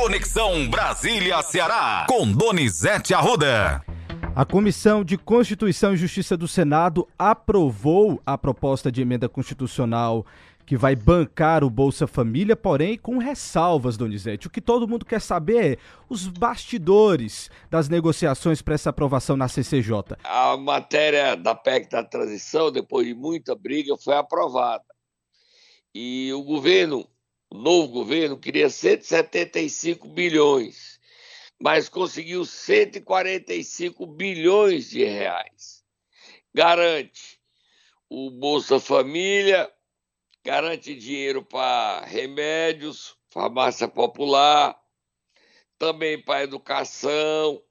Conexão Brasília-Ceará, com Donizete Arruda. A Comissão de Constituição e Justiça do Senado aprovou a proposta de emenda constitucional que vai bancar o Bolsa Família, porém com ressalvas, Donizete. O que todo mundo quer saber é os bastidores das negociações para essa aprovação na CCJ. A matéria da PEC da transição, depois de muita briga, foi aprovada. E o governo, o novo governo, queria 175 bilhões, mas conseguiu 145 bilhões de reais. Garante o Bolsa Família, garante dinheiro para remédios, farmácia popular, também para educação.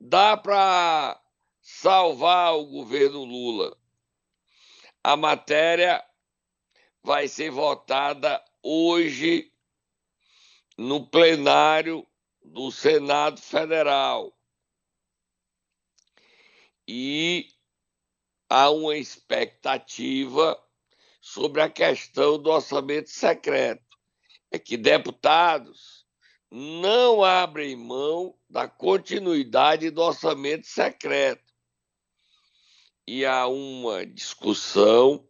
Dá para salvar o governo Lula. A matéria vai ser votada hoje no plenário do Senado Federal. E há uma expectativa sobre a questão do orçamento secreto. É que deputados não abrem mão da continuidade do orçamento secreto. E há uma discussão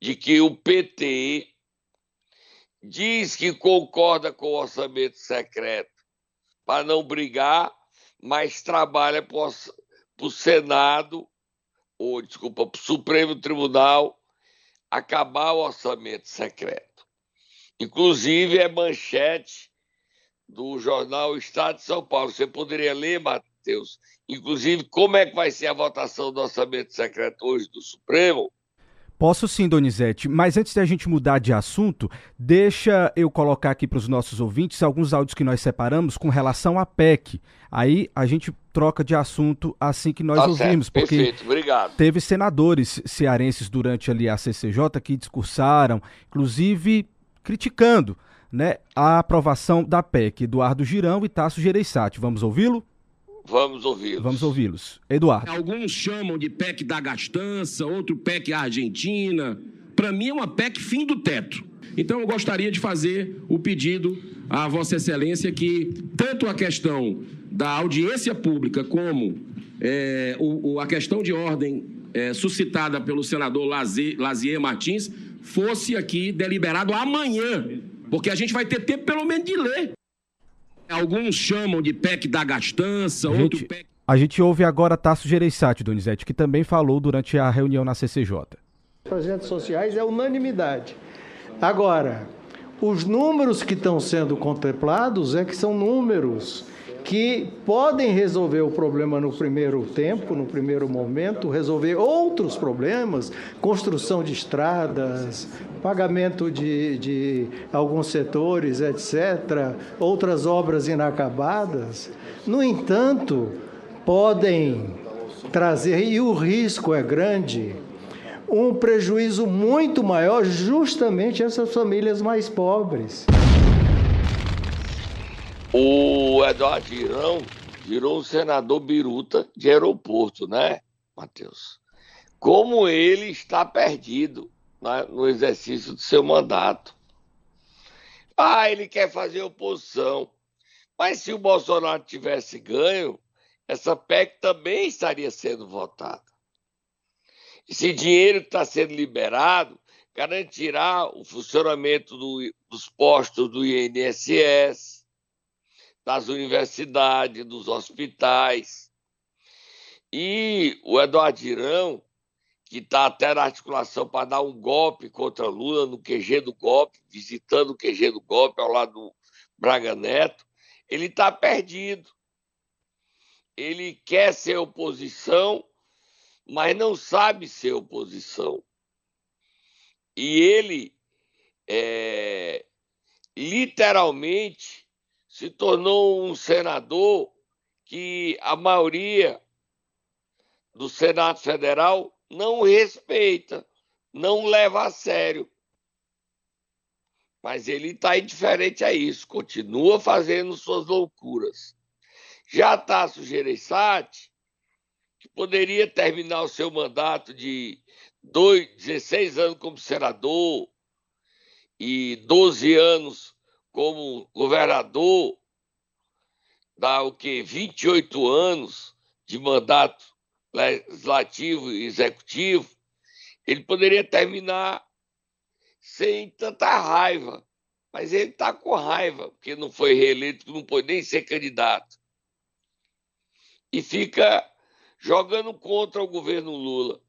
de que o PT diz que concorda com o orçamento secreto para não brigar, mas trabalha para o Senado, ou desculpa, para o Supremo Tribunal acabar o orçamento secreto. Inclusive, é manchete do jornal Estado de São Paulo. Você poderia ler, Matheus, inclusive, como é que vai ser a votação do orçamento secreto hoje do Supremo? Posso sim, Donizete, mas antes da gente mudar de assunto, deixa eu colocar aqui para os nossos ouvintes alguns áudios que nós separamos com relação à PEC. Aí a gente troca de assunto assim que nós tá ouvimos, certo. porque Perfeito, obrigado. teve senadores cearenses durante ali a CCJ que discursaram, inclusive criticando né, a aprovação da PEC. Eduardo Girão e Tasso Gereissati. Vamos ouvi-lo? Vamos ouvi-los. Vamos ouvi-los. Eduardo. Alguns chamam de PEC da gastança, outro PEC Argentina. Para mim é uma PEC fim do teto. Então eu gostaria de fazer o pedido à Vossa Excelência que tanto a questão da audiência pública como é, o, o, a questão de ordem é, suscitada pelo senador Lazier, Lazier Martins fosse aqui deliberado amanhã, porque a gente vai ter tempo pelo menos de ler. Alguns chamam de PEC da gastança, gente, outro PEC. A gente ouve agora Tasso Gereissati, Donizete, que também falou durante a reunião na CCJ. Projetos sociais é unanimidade. Agora, os números que estão sendo contemplados é que são números que podem resolver o problema no primeiro tempo, no primeiro momento, resolver outros problemas, construção de estradas, pagamento de, de alguns setores, etc., outras obras inacabadas. No entanto, podem trazer, e o risco é grande, um prejuízo muito maior justamente essas famílias mais pobres. O Eduardo Girão virou um senador biruta de aeroporto, né, Matheus? Como ele está perdido né, no exercício do seu mandato. Ah, ele quer fazer oposição. Mas se o Bolsonaro tivesse ganho, essa PEC também estaria sendo votada. Esse dinheiro que está sendo liberado garantirá o funcionamento do, dos postos do INSS, das universidades, dos hospitais. E o Eduardo Girão, que está até na articulação para dar um golpe contra Lula no QG do golpe, visitando o QG do golpe ao lado do Braga Neto, ele está perdido. Ele quer ser oposição, mas não sabe ser oposição. E ele é, literalmente se tornou um senador que a maioria do Senado Federal não respeita, não leva a sério. Mas ele está indiferente a isso, continua fazendo suas loucuras. Já Tasso Gereissati, que poderia terminar o seu mandato de dois, 16 anos como senador e 12 anos como governador, dá o que? 28 anos de mandato legislativo e executivo, ele poderia terminar sem tanta raiva. Mas ele está com raiva, porque não foi reeleito, não pode nem ser candidato. E fica jogando contra o governo Lula.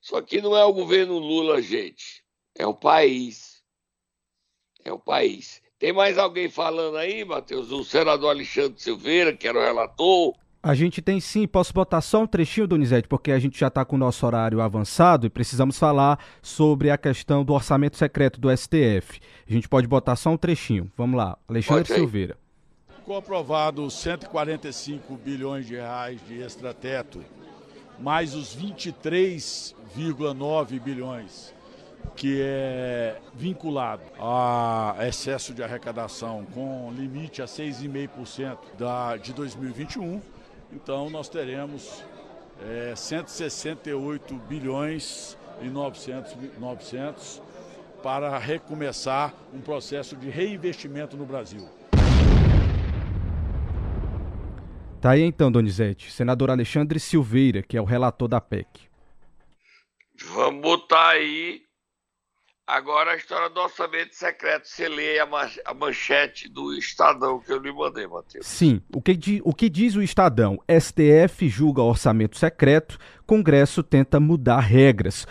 Só que não é o governo Lula, gente. É o país. É o país. Tem mais alguém falando aí, Matheus? O senador Alexandre Silveira, que era o relator. A gente tem sim, posso botar só um trechinho, Donizete, porque a gente já está com o nosso horário avançado e precisamos falar sobre a questão do orçamento secreto do STF. A gente pode botar só um trechinho. Vamos lá, Alexandre Silveira. Ficou aprovado 145 bilhões de reais de extrateto, mais os 23,9 bilhões que é vinculado a excesso de arrecadação com limite a 6,5% da, de 2021 então nós teremos é, 168 bilhões e 900, 900 para recomeçar um processo de reinvestimento no Brasil. Tá aí então, Donizete, senador Alexandre Silveira, que é o relator da PEC. Vamos botar aí Agora a história do orçamento secreto, você lê a, manchete do Estadão que eu lhe mandei, Matheus. Sim, o que, o que diz o Estadão? STF julga orçamento secreto, Congresso tenta mudar regras.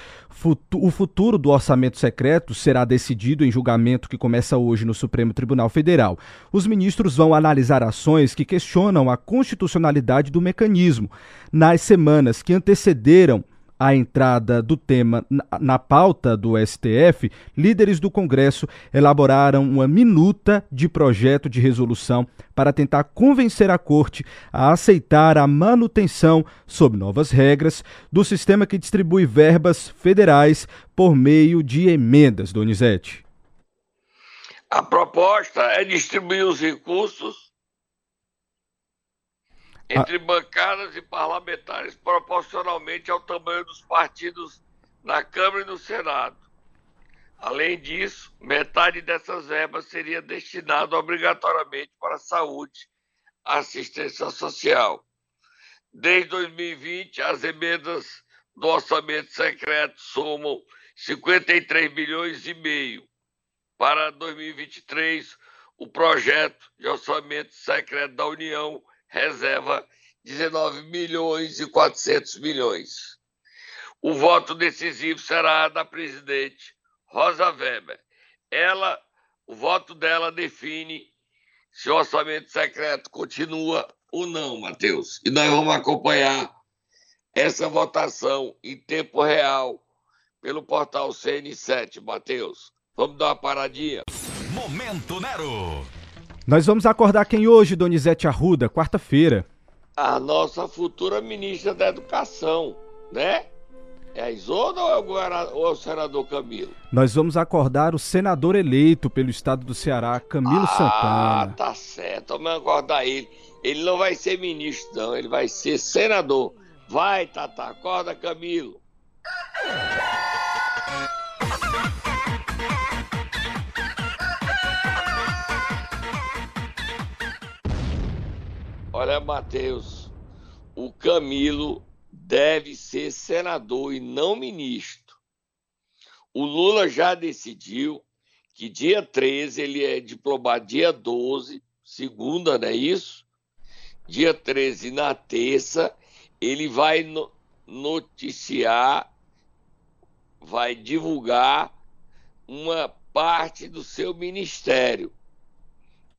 O futuro do orçamento secreto será decidido em julgamento que começa hoje no Supremo Tribunal Federal. Os ministros vão analisar ações que questionam a constitucionalidade do mecanismo. Nas semanas que antecederam a entrada do tema na pauta do STF, líderes do Congresso elaboraram uma minuta de projeto de resolução para tentar convencer a Corte a aceitar a manutenção, sob novas regras, do sistema que distribui verbas federais por meio de emendas, Donizete. A proposta é distribuir os recursos entre ah. bancadas e parlamentares proporcionalmente ao tamanho dos partidos na Câmara e no Senado. Além disso, metade dessas verbas seria destinada obrigatoriamente para a saúde, assistência social. Desde 2020, as emendas do orçamento secreto somam 53 bilhões e meio. Para 2023, o projeto de orçamento secreto da União reserva 19 milhões e 400 milhões. O voto decisivo será da presidente Rosa Weber. Ela, o voto dela define se o orçamento secreto continua ou não, Matheus. E nós vamos acompanhar essa votação em tempo real pelo portal CN7, Matheus. Vamos dar uma paradinha. Momento Nero. Nós vamos acordar quem hoje, Donizete Arruda, quarta-feira? A nossa futura ministra da Educação, né? É a Isoda ou é, o, ou é o senador Camilo? Nós vamos acordar o senador eleito pelo estado do Ceará, Camilo ah, Santana. Ah, tá certo. Vamos acordar ele. Ele não vai ser ministro, não. Ele vai ser senador. Vai, Tata. Acorda, Camilo. Olha, Matheus, o Camilo deve ser senador e não ministro. O Lula já decidiu que dia 13 ele é diplomado dia 12, segunda, não é isso? Dia 13, na terça, ele vai no noticiar, vai divulgar uma parte do seu ministério.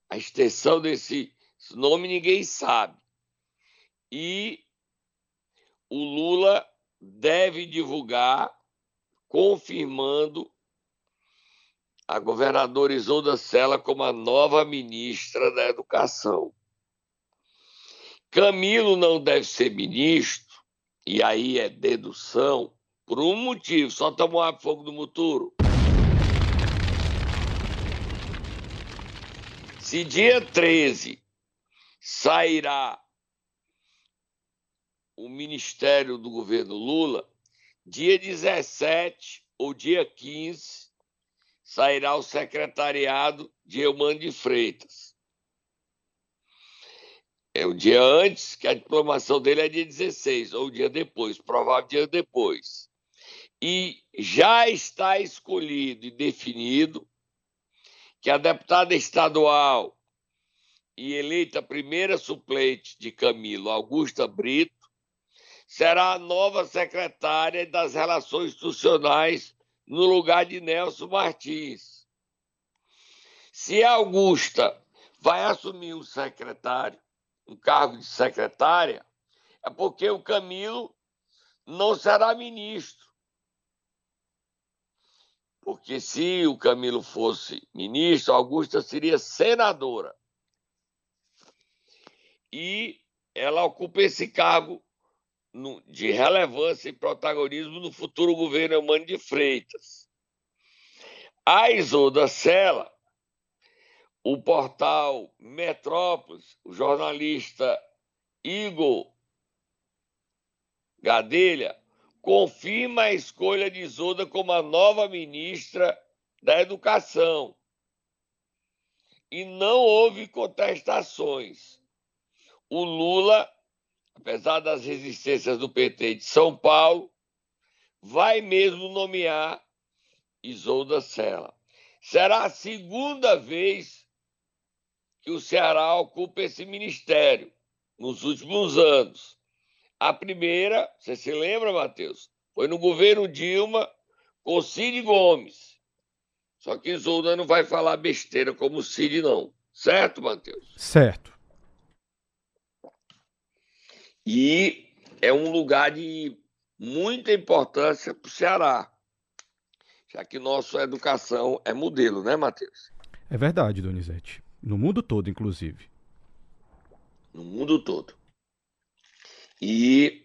A extensão desse esse nome ninguém sabe. E o Lula deve divulgar, confirmando a governadora Isolda Sela como a nova ministra da Educação. Camilo não deve ser ministro, e aí é dedução, por um motivo, só tomar fogo do muturo. Se dia 13 sairá o ministério do governo Lula dia 17 ou dia 15 sairá o secretariado de Eumano de Freitas. É o dia antes, que a diplomação dele é dia 16, ou dia depois, provável dia depois. E já está escolhido e definido que a deputada estadual e eleita primeira suplente de Camilo, Augusta Brito, será a nova secretária das Relações Institucionais no lugar de Nelson Martins. Se Augusta vai assumir um secretário, um cargo de secretária, é porque o Camilo não será ministro. Porque se o Camilo fosse ministro, Augusta seria senadora e ela ocupa esse cargo de relevância e protagonismo no futuro governo Eumano de Freitas. A Isolda Sela, o portal Metrópolis, o jornalista Igor Gadelha, confirma a escolha de Isolda como a nova ministra da Educação. E não houve contestações o Lula, apesar das resistências do PT de São Paulo, vai mesmo nomear Isolda Sela. Será a segunda vez que o Ceará ocupa esse ministério nos últimos anos. A primeira, você se lembra, Matheus? Foi no governo Dilma com Cid Gomes. Só que Isolda não vai falar besteira como Cid, não. Certo, Matheus? Certo. E é um lugar de muita importância para o Ceará, já que nossa educação é modelo, né, Matheus? É verdade, Donizete. No mundo todo, inclusive. No mundo todo. E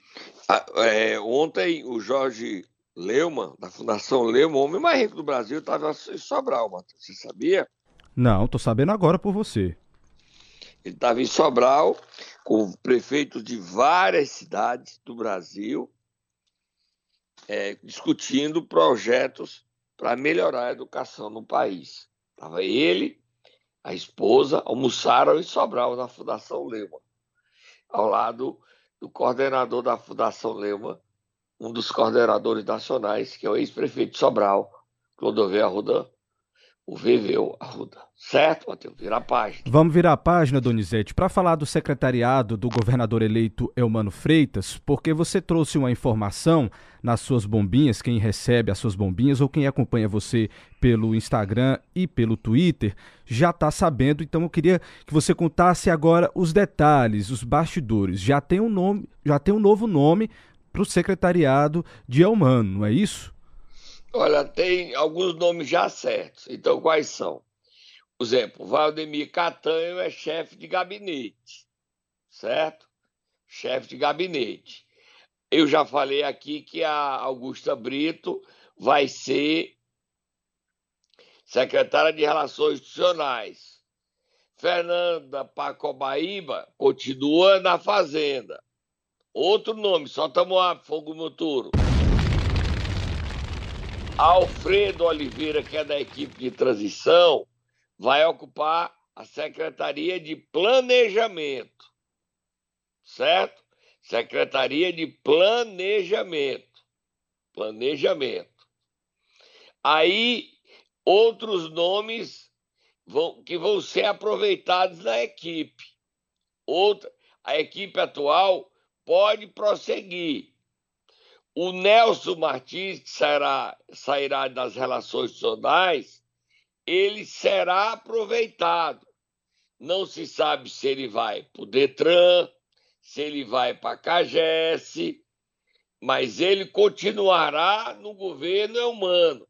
é, ontem o Jorge Leumann, da Fundação Leumann, o homem mais rico do Brasil, estava em Sobral, Matheus. Você sabia? Não, tô sabendo agora por você. Ele estava em Sobral com prefeitos de várias cidades do Brasil, é, discutindo projetos para melhorar a educação no país. Estava ele, a esposa, almoçaram em Sobral, na Fundação Lema, ao lado do coordenador da Fundação Lema, um dos coordenadores nacionais, que é o ex-prefeito Sobral, Clodovil Arruda o Viveu Arruda. Certo, Matheus? Virar a página. Vamos virar a página, Donizete, para falar do secretariado do governador eleito Elmano Freitas, porque você trouxe uma informação nas suas bombinhas, quem recebe as suas bombinhas ou quem acompanha você pelo Instagram e pelo Twitter já está sabendo, então eu queria que você contasse agora os detalhes, os bastidores. Já tem um nome, já tem um novo nome para o secretariado de Elmano, não é isso? Olha, tem alguns nomes já certos. Então, quais são? Por exemplo, Valdemir Catanho é chefe de gabinete, certo? Chefe de gabinete. Eu já falei aqui que a Augusta Brito vai ser secretária de Relações Institucionais. Fernanda Pacobaíba continua na Fazenda. Outro nome, só estamos a fogo no. Alfredo Oliveira, que é da equipe de transição, vai ocupar a Secretaria de Planejamento. Certo? Secretaria de Planejamento. Planejamento. Aí, outros nomes vão, que vão ser aproveitados na equipe. Outra, a equipe atual pode prosseguir o Nelson Martins, que sairá, sairá das relações nacionais, ele será aproveitado. Não se sabe se ele vai para o Detran, se ele vai para a Cagés, mas ele continuará no governo humano.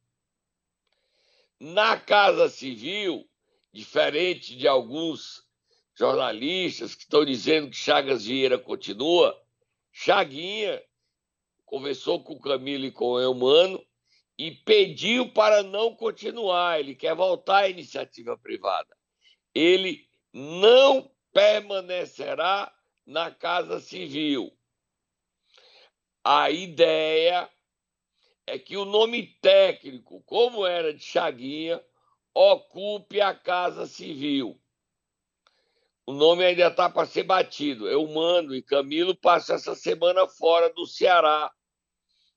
Na Casa Civil, diferente de alguns jornalistas que estão dizendo que Chagas Vieira continua, Chaguinha conversou com o Camilo e com o Eumano e pediu para não continuar. Ele quer voltar à iniciativa privada. Ele não permanecerá na Casa Civil. A ideia é que o nome técnico, como era de Chaguinha, ocupe a Casa Civil. O nome ainda está para ser batido. Eu mando e Camilo passam essa semana fora do Ceará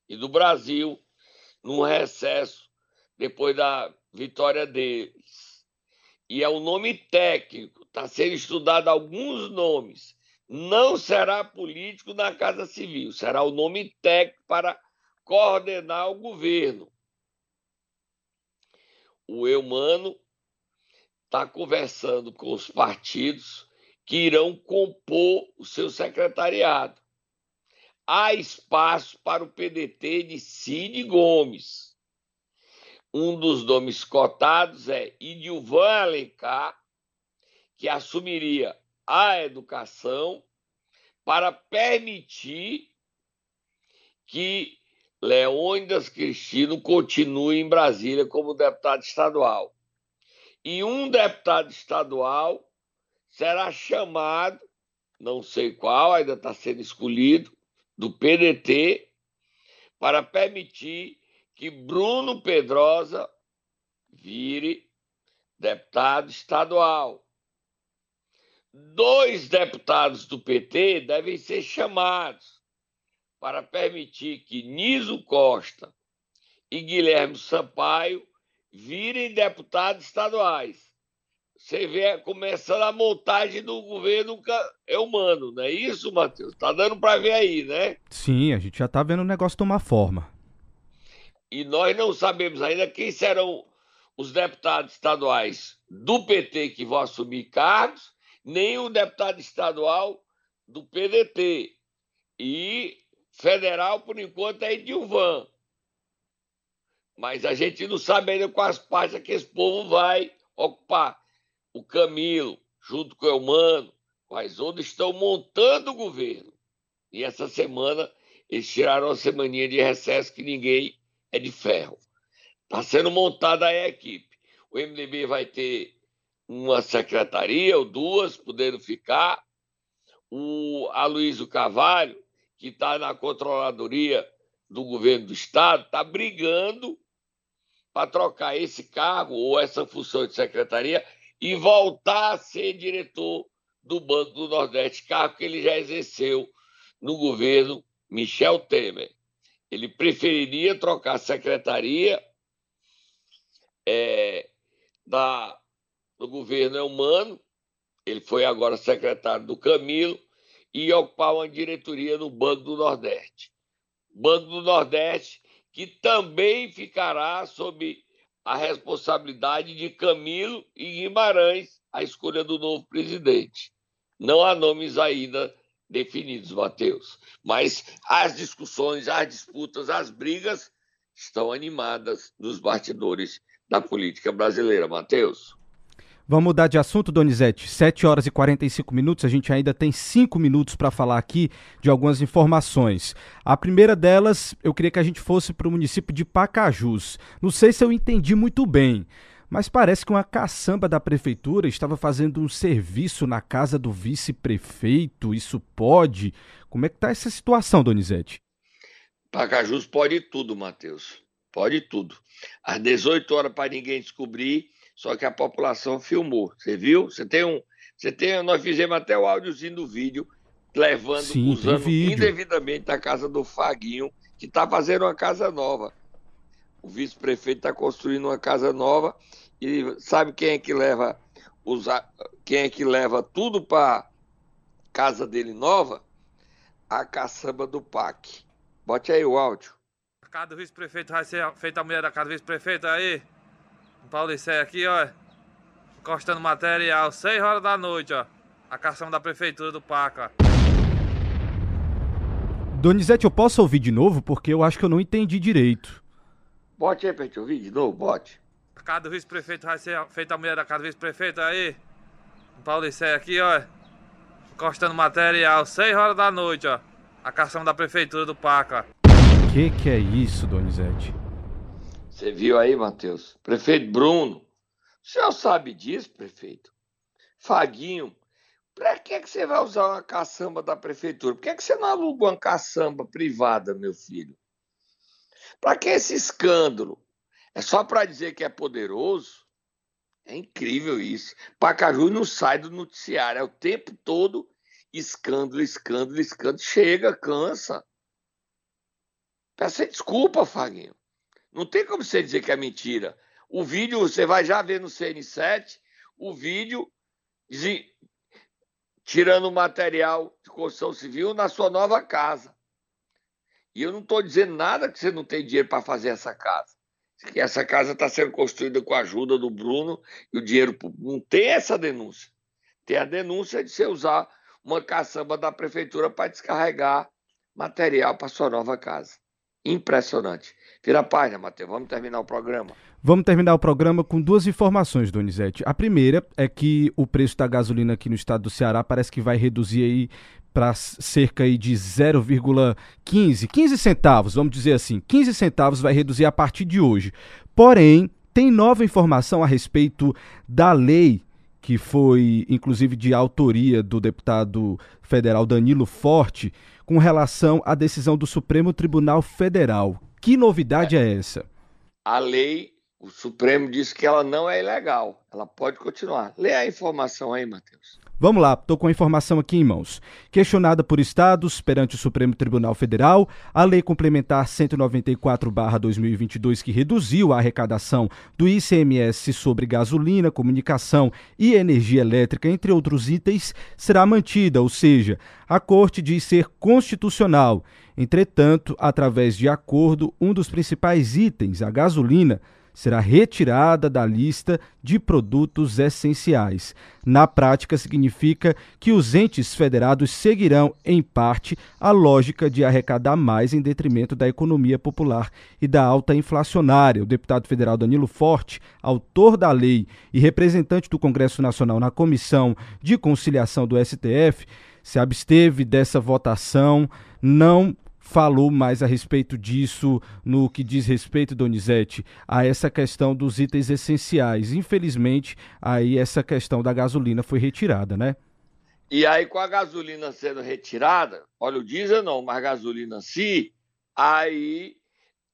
e do Brasil, num recesso, depois da vitória deles. E é o nome técnico, está sendo estudado alguns nomes. Não será político na Casa Civil, será o nome técnico para coordenar o governo. O Eumano está conversando com os partidos que irão compor o seu secretariado. Há espaço para o PDT de Cid Gomes. Um dos nomes cotados é Idilvan Alencar, que assumiria a educação para permitir que Leônidas Cristino continue em Brasília como deputado estadual. E um deputado estadual será chamado, não sei qual, ainda está sendo escolhido, do PDT, para permitir que Bruno Pedrosa vire deputado estadual. Dois deputados do PT devem ser chamados para permitir que Niso Costa e Guilherme Sampaio virem deputados estaduais. Você vê começando a montagem do governo é humano, não é isso, Matheus? Tá dando para ver aí, né? Sim, a gente já tá vendo o negócio tomar forma. E nós não sabemos ainda quem serão os deputados estaduais do PT que vão assumir cargos, nem o deputado estadual do PDT. E Federal, por enquanto, é Edilvan. Mas a gente não sabe ainda quais pastas que esse povo vai ocupar. O Camilo, junto com o Elmano, com a Isolda, estão montando o governo. E essa semana eles tiraram a semaninha de recesso que ninguém é de ferro. Está sendo montada a equipe. O MDB vai ter uma secretaria ou duas, podendo ficar. O Aloysio Carvalho que está na controladoria do governo do Estado, está brigando para trocar esse cargo ou essa função de secretaria e voltar a ser diretor do Banco do Nordeste, cargo que ele já exerceu no governo Michel Temer. Ele preferiria trocar a secretaria é, da, do governo humano, ele foi agora secretário do Camilo, e ocupar uma diretoria no Banco do Nordeste. Banco do Nordeste, que também ficará sob a responsabilidade de Camilo e Guimarães, a escolha do novo presidente. Não há nomes ainda definidos, Matheus, mas as discussões, as disputas, as brigas estão animadas nos bastidores da política brasileira, Matheus. Vamos mudar de assunto, Donizete. 7 horas e 45 minutos, a gente ainda tem 5 minutos para falar aqui de algumas informações. A primeira delas, eu queria que a gente fosse para o município de Pacajus. Não sei se eu entendi muito bem, mas parece que uma caçamba da prefeitura estava fazendo um serviço na casa do vice-prefeito. Isso pode? Como é que está essa situação, Donizete? Pacajus pode tudo, Matheus. Pode tudo. Às 18 horas para ninguém descobrir só que a população filmou. Você viu? Você tem um. Você tem. Nós fizemos até o áudiozinho do vídeo, levando, Sim, usando indevidamente a casa do Faguinho, que está fazendo uma casa nova. O vice-prefeito está construindo uma casa nova e sabe quem é que leva usar, quem é que leva tudo para casa dele nova? A caçamba do PAC. Bote aí o áudio. A casa do vice-prefeito vai ser feita a mulher da casa do vice-prefeito aí. Paulicé aqui, ó. Encostando material, 6 horas da noite, ó. A cação da prefeitura do Paca. Donizete, eu posso ouvir de novo? Porque eu acho que eu não entendi direito. Bote aí pra gente ouvir de novo, bote. A casa do vice-prefeito vai ser feita a mulher da casa do vice-prefeito aí. Paulicé aqui, ó. Encostando material, 6 horas da noite, ó. A cação da prefeitura do Paca. Que que é isso, Donizete? Você viu aí, Matheus? Prefeito Bruno. O senhor sabe disso, prefeito? Faguinho, para que, que você vai usar uma caçamba da prefeitura? Por que, que você não aluga uma caçamba privada, meu filho? Para que esse escândalo? É só para dizer que é poderoso? É incrível isso. Pacaju não sai do noticiário, é o tempo todo escândalo, escândalo, escândalo. Chega, cansa. Peça desculpa, Faguinho. Não tem como você dizer que é mentira. O vídeo, você vai já ver no CN7, o vídeo de, tirando material de construção civil na sua nova casa. E eu não estou dizendo nada que você não tem dinheiro para fazer essa casa. Que essa casa está sendo construída com a ajuda do Bruno e o dinheiro Não tem essa denúncia. Tem a denúncia de você usar uma caçamba da prefeitura para descarregar material para sua nova casa. Impressionante. Vira a página, Matheus. Vamos terminar o programa. Vamos terminar o programa com duas informações, Donizete. A primeira é que o preço da gasolina aqui no estado do Ceará parece que vai reduzir aí para cerca aí de 0,15, 15 centavos, vamos dizer assim. 15 centavos vai reduzir a partir de hoje. Porém, tem nova informação a respeito da lei que foi inclusive de autoria do deputado federal Danilo Forte, com relação à decisão do Supremo Tribunal Federal. Que novidade é, é essa? A lei, o Supremo disse que ela não é ilegal, ela pode continuar. Lê a informação aí, Matheus. Vamos lá, estou com a informação aqui em mãos. Questionada por estados perante o Supremo Tribunal Federal, a Lei Complementar 194-2022, que reduziu a arrecadação do ICMS sobre gasolina, comunicação e energia elétrica, entre outros itens, será mantida, ou seja, a Corte diz ser constitucional. Entretanto, através de acordo, um dos principais itens, a gasolina, será retirada da lista de produtos essenciais. Na prática, significa que os entes federados seguirão, em parte, a lógica de arrecadar mais em detrimento da economia popular e da alta inflacionária. O deputado federal Danilo Forte, autor da lei e representante do Congresso Nacional na Comissão de Conciliação do STF, se absteve dessa votação, não falou mais a respeito disso no que diz respeito, Donizete, a essa questão dos itens essenciais. Infelizmente, aí essa questão da gasolina foi retirada, né? E aí, com a gasolina sendo retirada, olha, o diesel não, mas a gasolina sim, aí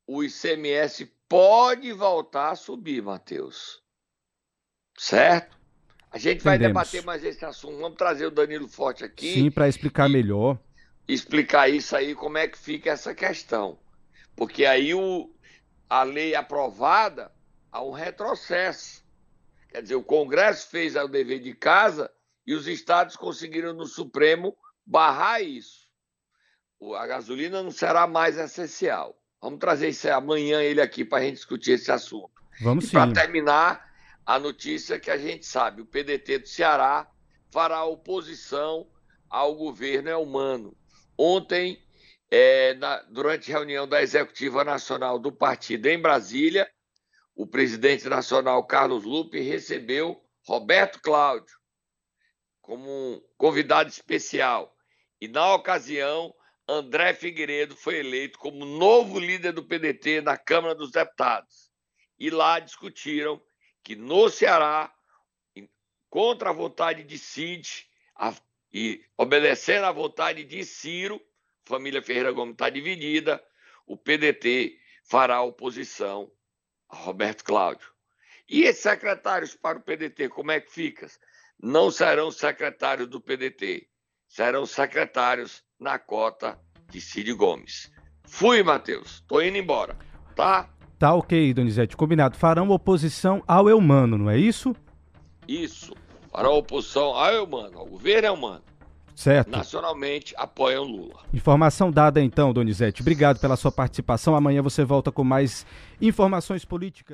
o ICMS pode voltar a subir, Matheus. Certo? A gente vai debater mais esse assunto. Vamos trazer o Danilo Forte aqui. Sim, para explicar e... melhor explicar isso aí, como é que fica essa questão. Porque aí o, a lei aprovada há um retrocesso. Quer dizer, o Congresso fez o dever de casa e os estados conseguiram no Supremo barrar isso. A gasolina não será mais essencial. Vamos trazer isso amanhã ele aqui para a gente discutir esse assunto. Vamos e Para terminar, a notícia que a gente sabe: o PDT do Ceará fará oposição ao governo é humano. Ontem, é, na, durante reunião da Executiva Nacional do partido em Brasília, o presidente nacional Carlos Lupe recebeu Roberto Cláudio como um convidado especial. E na ocasião, André Figueiredo foi eleito como novo líder do PDT na Câmara dos Deputados. E lá discutiram que no Ceará, contra a vontade de Cid, a e obedecendo à vontade de Ciro, família Ferreira Gomes está dividida, o PDT fará oposição a Roberto Cláudio. E esses secretários para o PDT, como é que fica? Não serão secretários do PDT, serão secretários na cota de Cid Gomes. Fui, Matheus. Tô indo embora, tá? Tá ok, Donizete. Combinado. Farão oposição ao Eumano, não é isso? Isso para a oposição ao Eumano, ao governo Eumano. Certo. Nacionalmente apoiam Lula. Informação dada então, Donizete. Obrigado pela sua participação. Amanhã você volta com mais informações políticas.